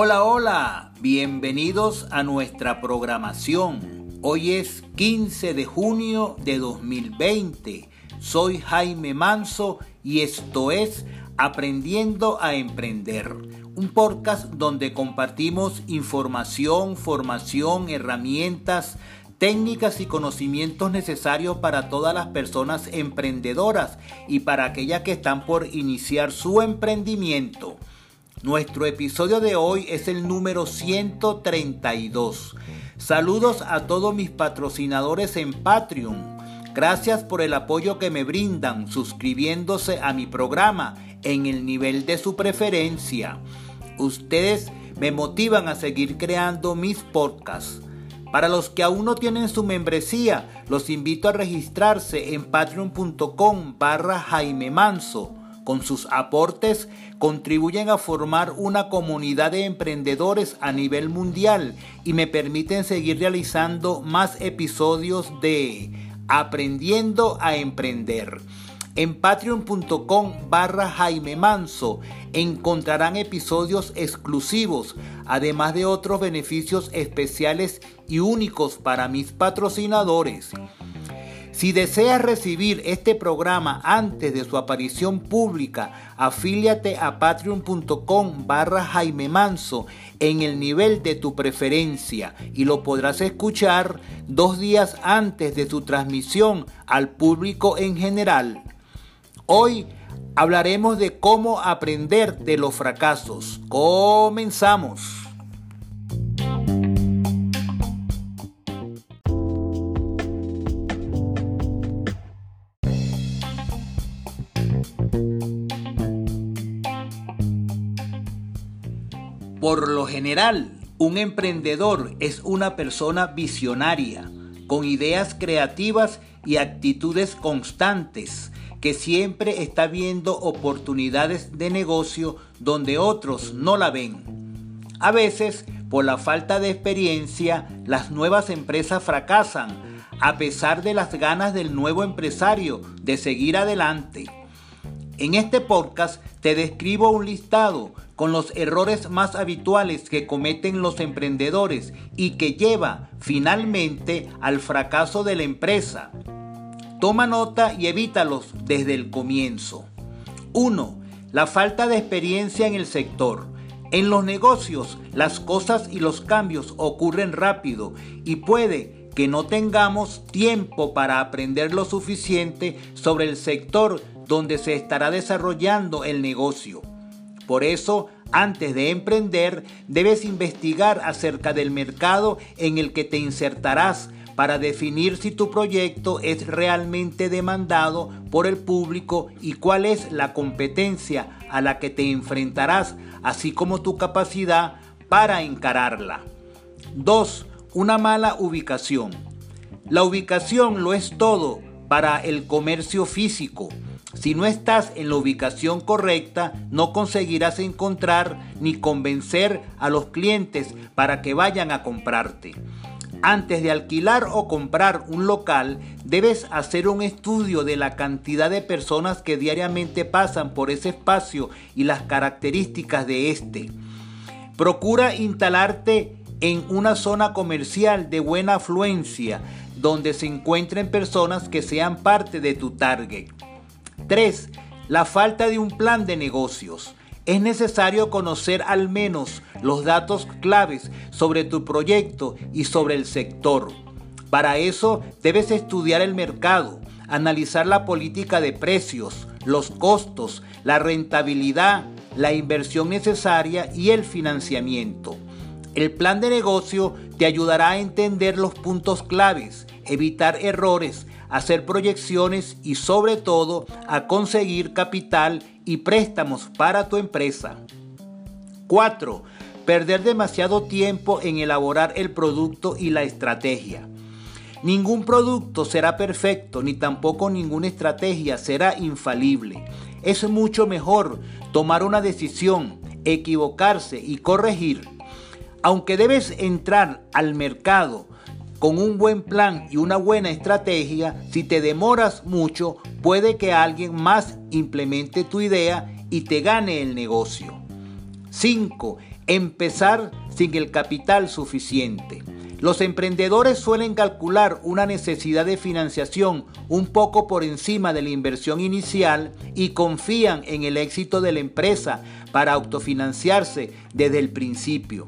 Hola, hola, bienvenidos a nuestra programación. Hoy es 15 de junio de 2020. Soy Jaime Manso y esto es Aprendiendo a Emprender, un podcast donde compartimos información, formación, herramientas, técnicas y conocimientos necesarios para todas las personas emprendedoras y para aquellas que están por iniciar su emprendimiento. Nuestro episodio de hoy es el número 132. Saludos a todos mis patrocinadores en Patreon. Gracias por el apoyo que me brindan suscribiéndose a mi programa en el nivel de su preferencia. Ustedes me motivan a seguir creando mis podcasts. Para los que aún no tienen su membresía, los invito a registrarse en patreon.com barra Jaime Manso con sus aportes contribuyen a formar una comunidad de emprendedores a nivel mundial y me permiten seguir realizando más episodios de Aprendiendo a Emprender. En patreon.com barra Jaime Manso encontrarán episodios exclusivos, además de otros beneficios especiales y únicos para mis patrocinadores. Si deseas recibir este programa antes de su aparición pública, afíliate a patreon.com barra Jaime Manso en el nivel de tu preferencia y lo podrás escuchar dos días antes de su transmisión al público en general. Hoy hablaremos de cómo aprender de los fracasos. Comenzamos. General, un emprendedor es una persona visionaria, con ideas creativas y actitudes constantes, que siempre está viendo oportunidades de negocio donde otros no la ven. A veces, por la falta de experiencia, las nuevas empresas fracasan, a pesar de las ganas del nuevo empresario de seguir adelante. En este podcast te describo un listado con los errores más habituales que cometen los emprendedores y que lleva finalmente al fracaso de la empresa. Toma nota y evítalos desde el comienzo. 1. La falta de experiencia en el sector. En los negocios las cosas y los cambios ocurren rápido y puede que no tengamos tiempo para aprender lo suficiente sobre el sector donde se estará desarrollando el negocio. Por eso, antes de emprender, debes investigar acerca del mercado en el que te insertarás para definir si tu proyecto es realmente demandado por el público y cuál es la competencia a la que te enfrentarás, así como tu capacidad para encararla. 2. Una mala ubicación. La ubicación lo es todo para el comercio físico. Si no estás en la ubicación correcta, no conseguirás encontrar ni convencer a los clientes para que vayan a comprarte. Antes de alquilar o comprar un local, debes hacer un estudio de la cantidad de personas que diariamente pasan por ese espacio y las características de este. Procura instalarte en una zona comercial de buena afluencia, donde se encuentren personas que sean parte de tu target. 3. La falta de un plan de negocios. Es necesario conocer al menos los datos claves sobre tu proyecto y sobre el sector. Para eso debes estudiar el mercado, analizar la política de precios, los costos, la rentabilidad, la inversión necesaria y el financiamiento. El plan de negocio te ayudará a entender los puntos claves, evitar errores, hacer proyecciones y sobre todo a conseguir capital y préstamos para tu empresa. 4. Perder demasiado tiempo en elaborar el producto y la estrategia. Ningún producto será perfecto ni tampoco ninguna estrategia será infalible. Es mucho mejor tomar una decisión, equivocarse y corregir. Aunque debes entrar al mercado con un buen plan y una buena estrategia, si te demoras mucho, puede que alguien más implemente tu idea y te gane el negocio. 5. Empezar sin el capital suficiente. Los emprendedores suelen calcular una necesidad de financiación un poco por encima de la inversión inicial y confían en el éxito de la empresa para autofinanciarse desde el principio.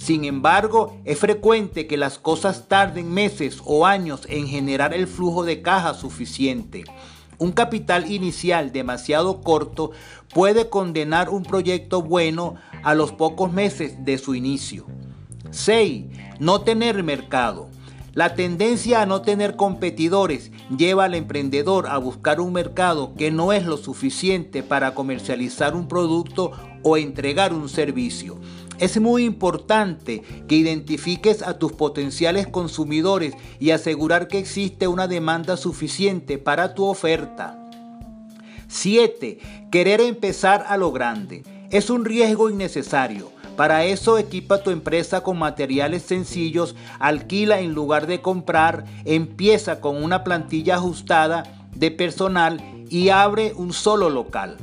Sin embargo, es frecuente que las cosas tarden meses o años en generar el flujo de caja suficiente. Un capital inicial demasiado corto puede condenar un proyecto bueno a los pocos meses de su inicio. 6. No tener mercado. La tendencia a no tener competidores lleva al emprendedor a buscar un mercado que no es lo suficiente para comercializar un producto o entregar un servicio. Es muy importante que identifiques a tus potenciales consumidores y asegurar que existe una demanda suficiente para tu oferta. 7. Querer empezar a lo grande. Es un riesgo innecesario. Para eso equipa tu empresa con materiales sencillos, alquila en lugar de comprar, empieza con una plantilla ajustada de personal y abre un solo local.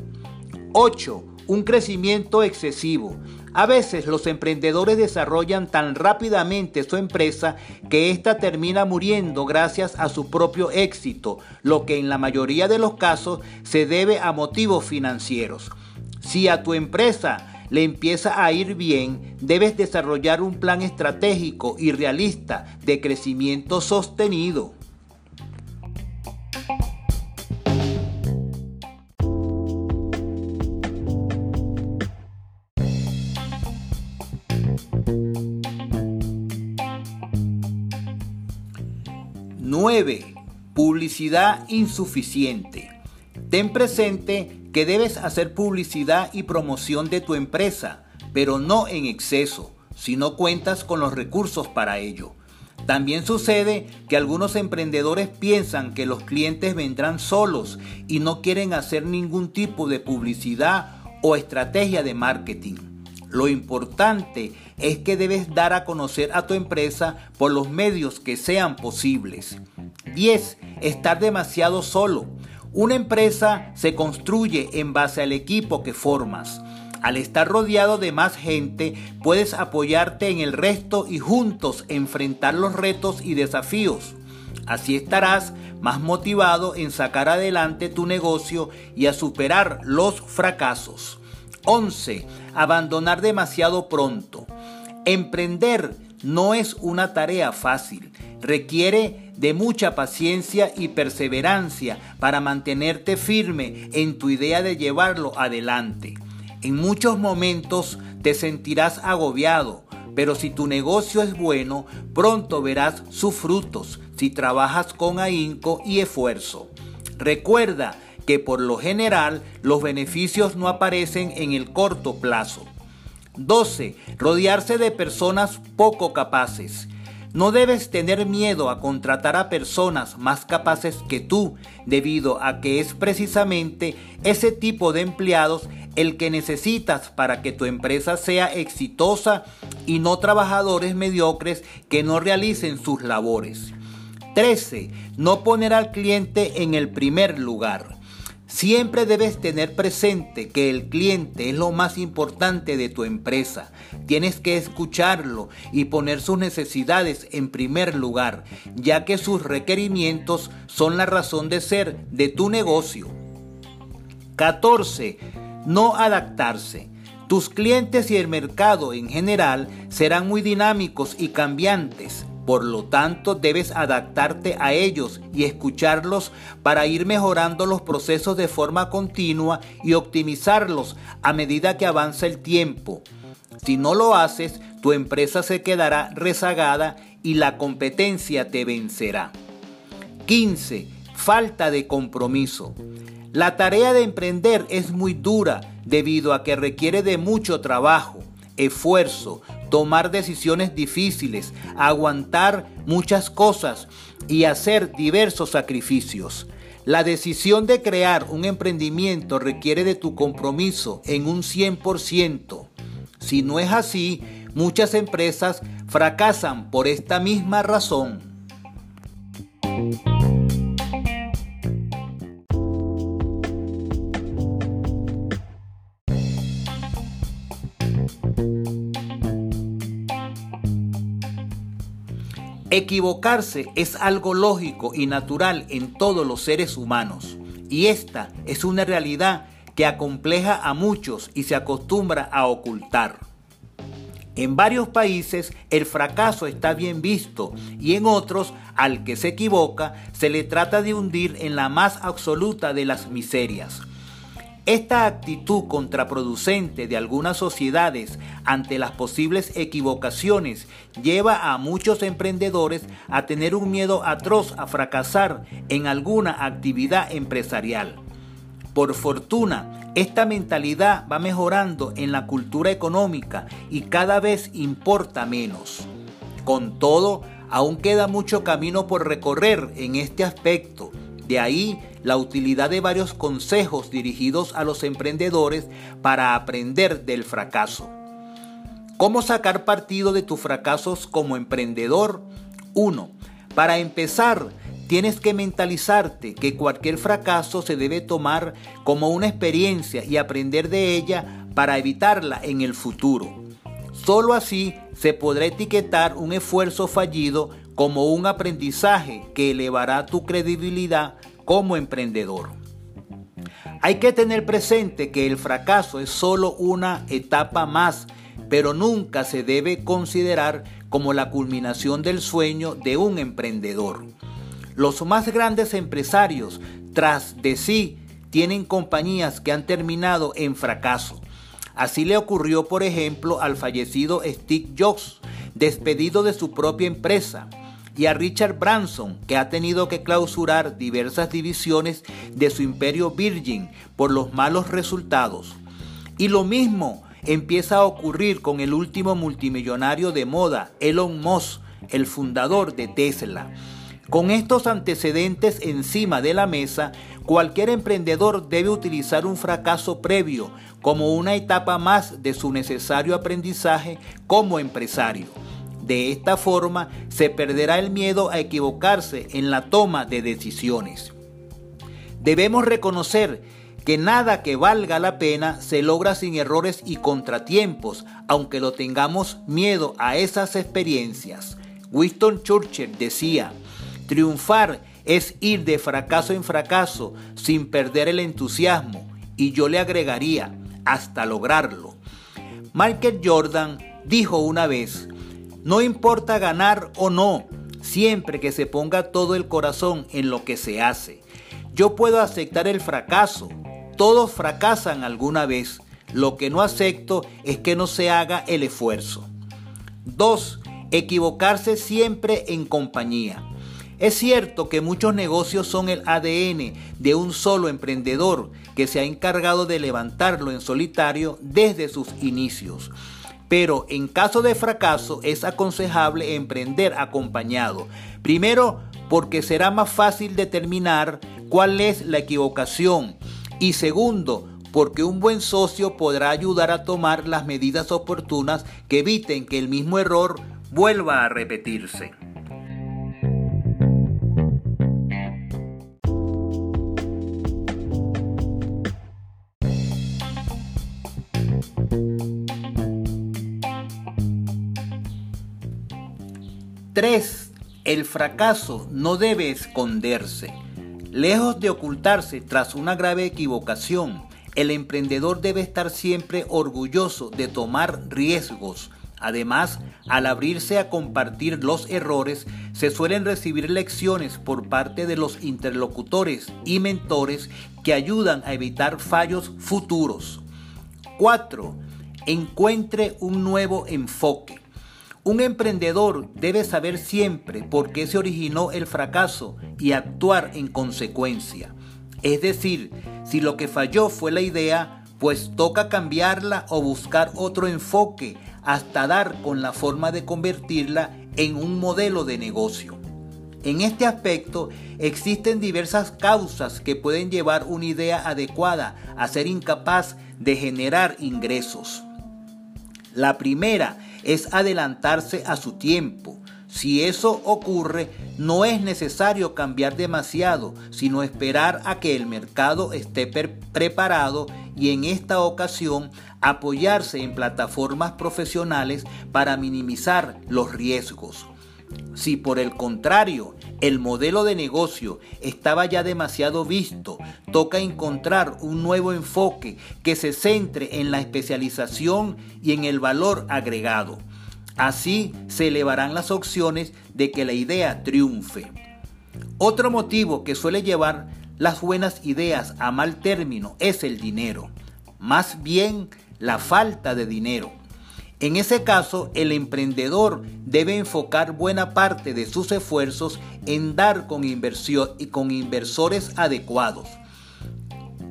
8. Un crecimiento excesivo. A veces los emprendedores desarrollan tan rápidamente su empresa que ésta termina muriendo gracias a su propio éxito, lo que en la mayoría de los casos se debe a motivos financieros. Si a tu empresa le empieza a ir bien, debes desarrollar un plan estratégico y realista de crecimiento sostenido. ¡9! Publicidad insuficiente. Ten presente que debes hacer publicidad y promoción de tu empresa, pero no en exceso, si no cuentas con los recursos para ello. También sucede que algunos emprendedores piensan que los clientes vendrán solos y no quieren hacer ningún tipo de publicidad o estrategia de marketing. Lo importante es que debes dar a conocer a tu empresa por los medios que sean posibles. 10. Estar demasiado solo. Una empresa se construye en base al equipo que formas. Al estar rodeado de más gente, puedes apoyarte en el resto y juntos enfrentar los retos y desafíos. Así estarás más motivado en sacar adelante tu negocio y a superar los fracasos. 11. Abandonar demasiado pronto. Emprender no es una tarea fácil. Requiere de mucha paciencia y perseverancia para mantenerte firme en tu idea de llevarlo adelante. En muchos momentos te sentirás agobiado, pero si tu negocio es bueno, pronto verás sus frutos si trabajas con ahínco y esfuerzo. Recuerda que por lo general los beneficios no aparecen en el corto plazo. 12. Rodearse de personas poco capaces. No debes tener miedo a contratar a personas más capaces que tú, debido a que es precisamente ese tipo de empleados el que necesitas para que tu empresa sea exitosa y no trabajadores mediocres que no realicen sus labores. 13. No poner al cliente en el primer lugar. Siempre debes tener presente que el cliente es lo más importante de tu empresa. Tienes que escucharlo y poner sus necesidades en primer lugar, ya que sus requerimientos son la razón de ser de tu negocio. 14. No adaptarse. Tus clientes y el mercado en general serán muy dinámicos y cambiantes. Por lo tanto, debes adaptarte a ellos y escucharlos para ir mejorando los procesos de forma continua y optimizarlos a medida que avanza el tiempo. Si no lo haces, tu empresa se quedará rezagada y la competencia te vencerá. 15. Falta de compromiso. La tarea de emprender es muy dura debido a que requiere de mucho trabajo, esfuerzo, tomar decisiones difíciles, aguantar muchas cosas y hacer diversos sacrificios. La decisión de crear un emprendimiento requiere de tu compromiso en un 100%. Si no es así, muchas empresas fracasan por esta misma razón. Equivocarse es algo lógico y natural en todos los seres humanos, y esta es una realidad que acompleja a muchos y se acostumbra a ocultar. En varios países el fracaso está bien visto y en otros al que se equivoca se le trata de hundir en la más absoluta de las miserias. Esta actitud contraproducente de algunas sociedades ante las posibles equivocaciones lleva a muchos emprendedores a tener un miedo atroz a fracasar en alguna actividad empresarial. Por fortuna, esta mentalidad va mejorando en la cultura económica y cada vez importa menos. Con todo, aún queda mucho camino por recorrer en este aspecto. De ahí la utilidad de varios consejos dirigidos a los emprendedores para aprender del fracaso. ¿Cómo sacar partido de tus fracasos como emprendedor? 1. Para empezar, tienes que mentalizarte que cualquier fracaso se debe tomar como una experiencia y aprender de ella para evitarla en el futuro. Solo así se podrá etiquetar un esfuerzo fallido como un aprendizaje que elevará tu credibilidad como emprendedor. Hay que tener presente que el fracaso es solo una etapa más, pero nunca se debe considerar como la culminación del sueño de un emprendedor. Los más grandes empresarios, tras de sí, tienen compañías que han terminado en fracaso. Así le ocurrió, por ejemplo, al fallecido Steve Jobs, despedido de su propia empresa y a Richard Branson, que ha tenido que clausurar diversas divisiones de su imperio Virgin por los malos resultados. Y lo mismo empieza a ocurrir con el último multimillonario de moda, Elon Musk, el fundador de Tesla. Con estos antecedentes encima de la mesa, cualquier emprendedor debe utilizar un fracaso previo como una etapa más de su necesario aprendizaje como empresario. De esta forma se perderá el miedo a equivocarse en la toma de decisiones. Debemos reconocer que nada que valga la pena se logra sin errores y contratiempos, aunque lo tengamos miedo a esas experiencias. Winston Churchill decía, triunfar es ir de fracaso en fracaso sin perder el entusiasmo, y yo le agregaría, hasta lograrlo. Michael Jordan dijo una vez, no importa ganar o no, siempre que se ponga todo el corazón en lo que se hace. Yo puedo aceptar el fracaso. Todos fracasan alguna vez. Lo que no acepto es que no se haga el esfuerzo. 2. Equivocarse siempre en compañía. Es cierto que muchos negocios son el ADN de un solo emprendedor que se ha encargado de levantarlo en solitario desde sus inicios pero en caso de fracaso es aconsejable emprender acompañado. Primero, porque será más fácil determinar cuál es la equivocación. Y segundo, porque un buen socio podrá ayudar a tomar las medidas oportunas que eviten que el mismo error vuelva a repetirse. 3. El fracaso no debe esconderse. Lejos de ocultarse tras una grave equivocación, el emprendedor debe estar siempre orgulloso de tomar riesgos. Además, al abrirse a compartir los errores, se suelen recibir lecciones por parte de los interlocutores y mentores que ayudan a evitar fallos futuros. 4. Encuentre un nuevo enfoque. Un emprendedor debe saber siempre por qué se originó el fracaso y actuar en consecuencia. Es decir, si lo que falló fue la idea, pues toca cambiarla o buscar otro enfoque hasta dar con la forma de convertirla en un modelo de negocio. En este aspecto existen diversas causas que pueden llevar una idea adecuada a ser incapaz de generar ingresos. La primera es adelantarse a su tiempo. Si eso ocurre, no es necesario cambiar demasiado, sino esperar a que el mercado esté preparado y en esta ocasión apoyarse en plataformas profesionales para minimizar los riesgos. Si por el contrario el modelo de negocio estaba ya demasiado visto, toca encontrar un nuevo enfoque que se centre en la especialización y en el valor agregado. Así se elevarán las opciones de que la idea triunfe. Otro motivo que suele llevar las buenas ideas a mal término es el dinero, más bien la falta de dinero. En ese caso, el emprendedor debe enfocar buena parte de sus esfuerzos en dar con inversión y con inversores adecuados.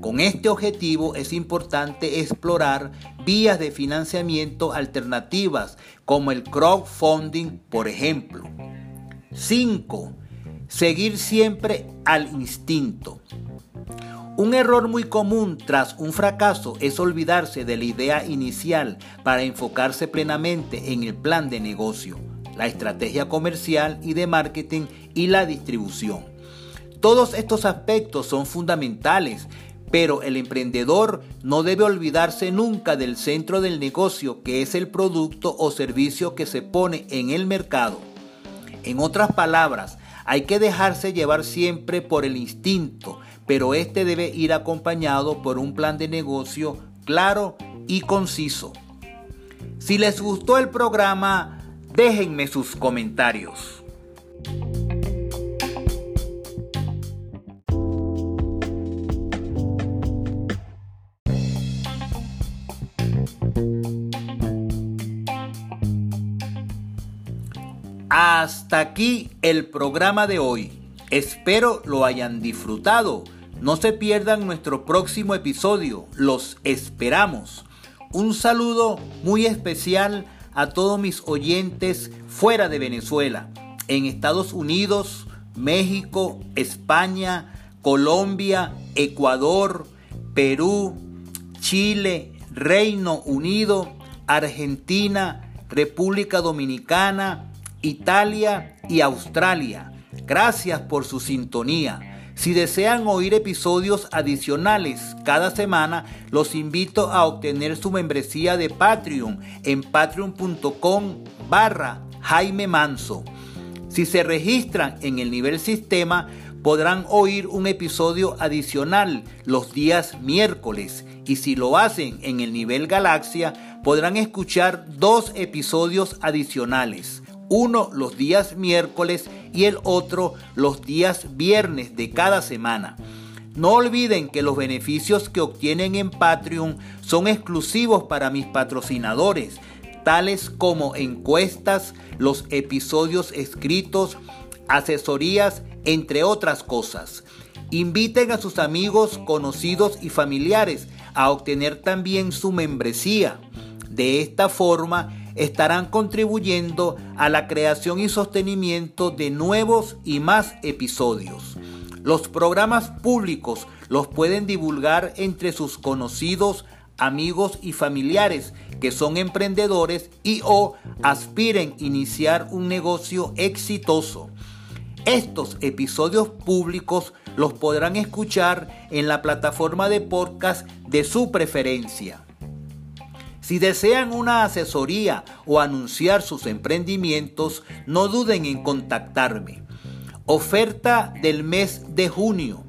Con este objetivo es importante explorar vías de financiamiento alternativas como el crowdfunding, por ejemplo. 5. Seguir siempre al instinto. Un error muy común tras un fracaso es olvidarse de la idea inicial para enfocarse plenamente en el plan de negocio, la estrategia comercial y de marketing y la distribución. Todos estos aspectos son fundamentales, pero el emprendedor no debe olvidarse nunca del centro del negocio que es el producto o servicio que se pone en el mercado. En otras palabras, hay que dejarse llevar siempre por el instinto, pero este debe ir acompañado por un plan de negocio claro y conciso. Si les gustó el programa, déjenme sus comentarios. Hasta aquí el programa de hoy. Espero lo hayan disfrutado. No se pierdan nuestro próximo episodio. Los esperamos. Un saludo muy especial a todos mis oyentes fuera de Venezuela, en Estados Unidos, México, España, Colombia, Ecuador, Perú, Chile, Reino Unido, Argentina, República Dominicana, Italia y Australia. Gracias por su sintonía. Si desean oír episodios adicionales cada semana, los invito a obtener su membresía de Patreon en patreon.com barra Jaime Manso. Si se registran en el nivel sistema, podrán oír un episodio adicional los días miércoles y si lo hacen en el nivel galaxia, podrán escuchar dos episodios adicionales uno los días miércoles y el otro los días viernes de cada semana. No olviden que los beneficios que obtienen en Patreon son exclusivos para mis patrocinadores, tales como encuestas, los episodios escritos, asesorías, entre otras cosas. Inviten a sus amigos, conocidos y familiares a obtener también su membresía. De esta forma, estarán contribuyendo a la creación y sostenimiento de nuevos y más episodios. Los programas públicos los pueden divulgar entre sus conocidos, amigos y familiares que son emprendedores y o aspiren iniciar un negocio exitoso. Estos episodios públicos los podrán escuchar en la plataforma de podcast de su preferencia. Si desean una asesoría o anunciar sus emprendimientos, no duden en contactarme. Oferta del mes de junio.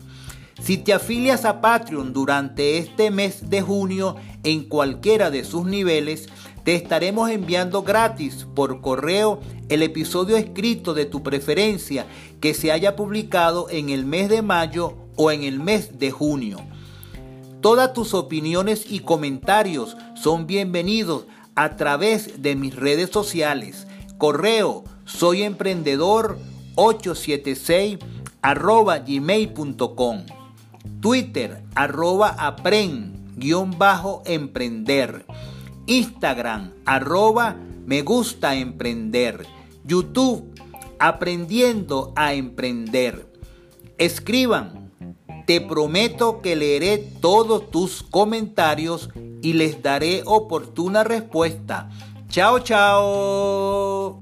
Si te afilias a Patreon durante este mes de junio en cualquiera de sus niveles, te estaremos enviando gratis por correo el episodio escrito de tu preferencia que se haya publicado en el mes de mayo o en el mes de junio. Todas tus opiniones y comentarios son bienvenidos a través de mis redes sociales. Correo soy emprendedor 876 arroba gmail.com. Twitter arroba apren guion bajo emprender. Instagram arroba me gusta emprender. YouTube aprendiendo a emprender. Escriban te prometo que leeré todos tus comentarios y les daré oportuna respuesta. Chao, chao.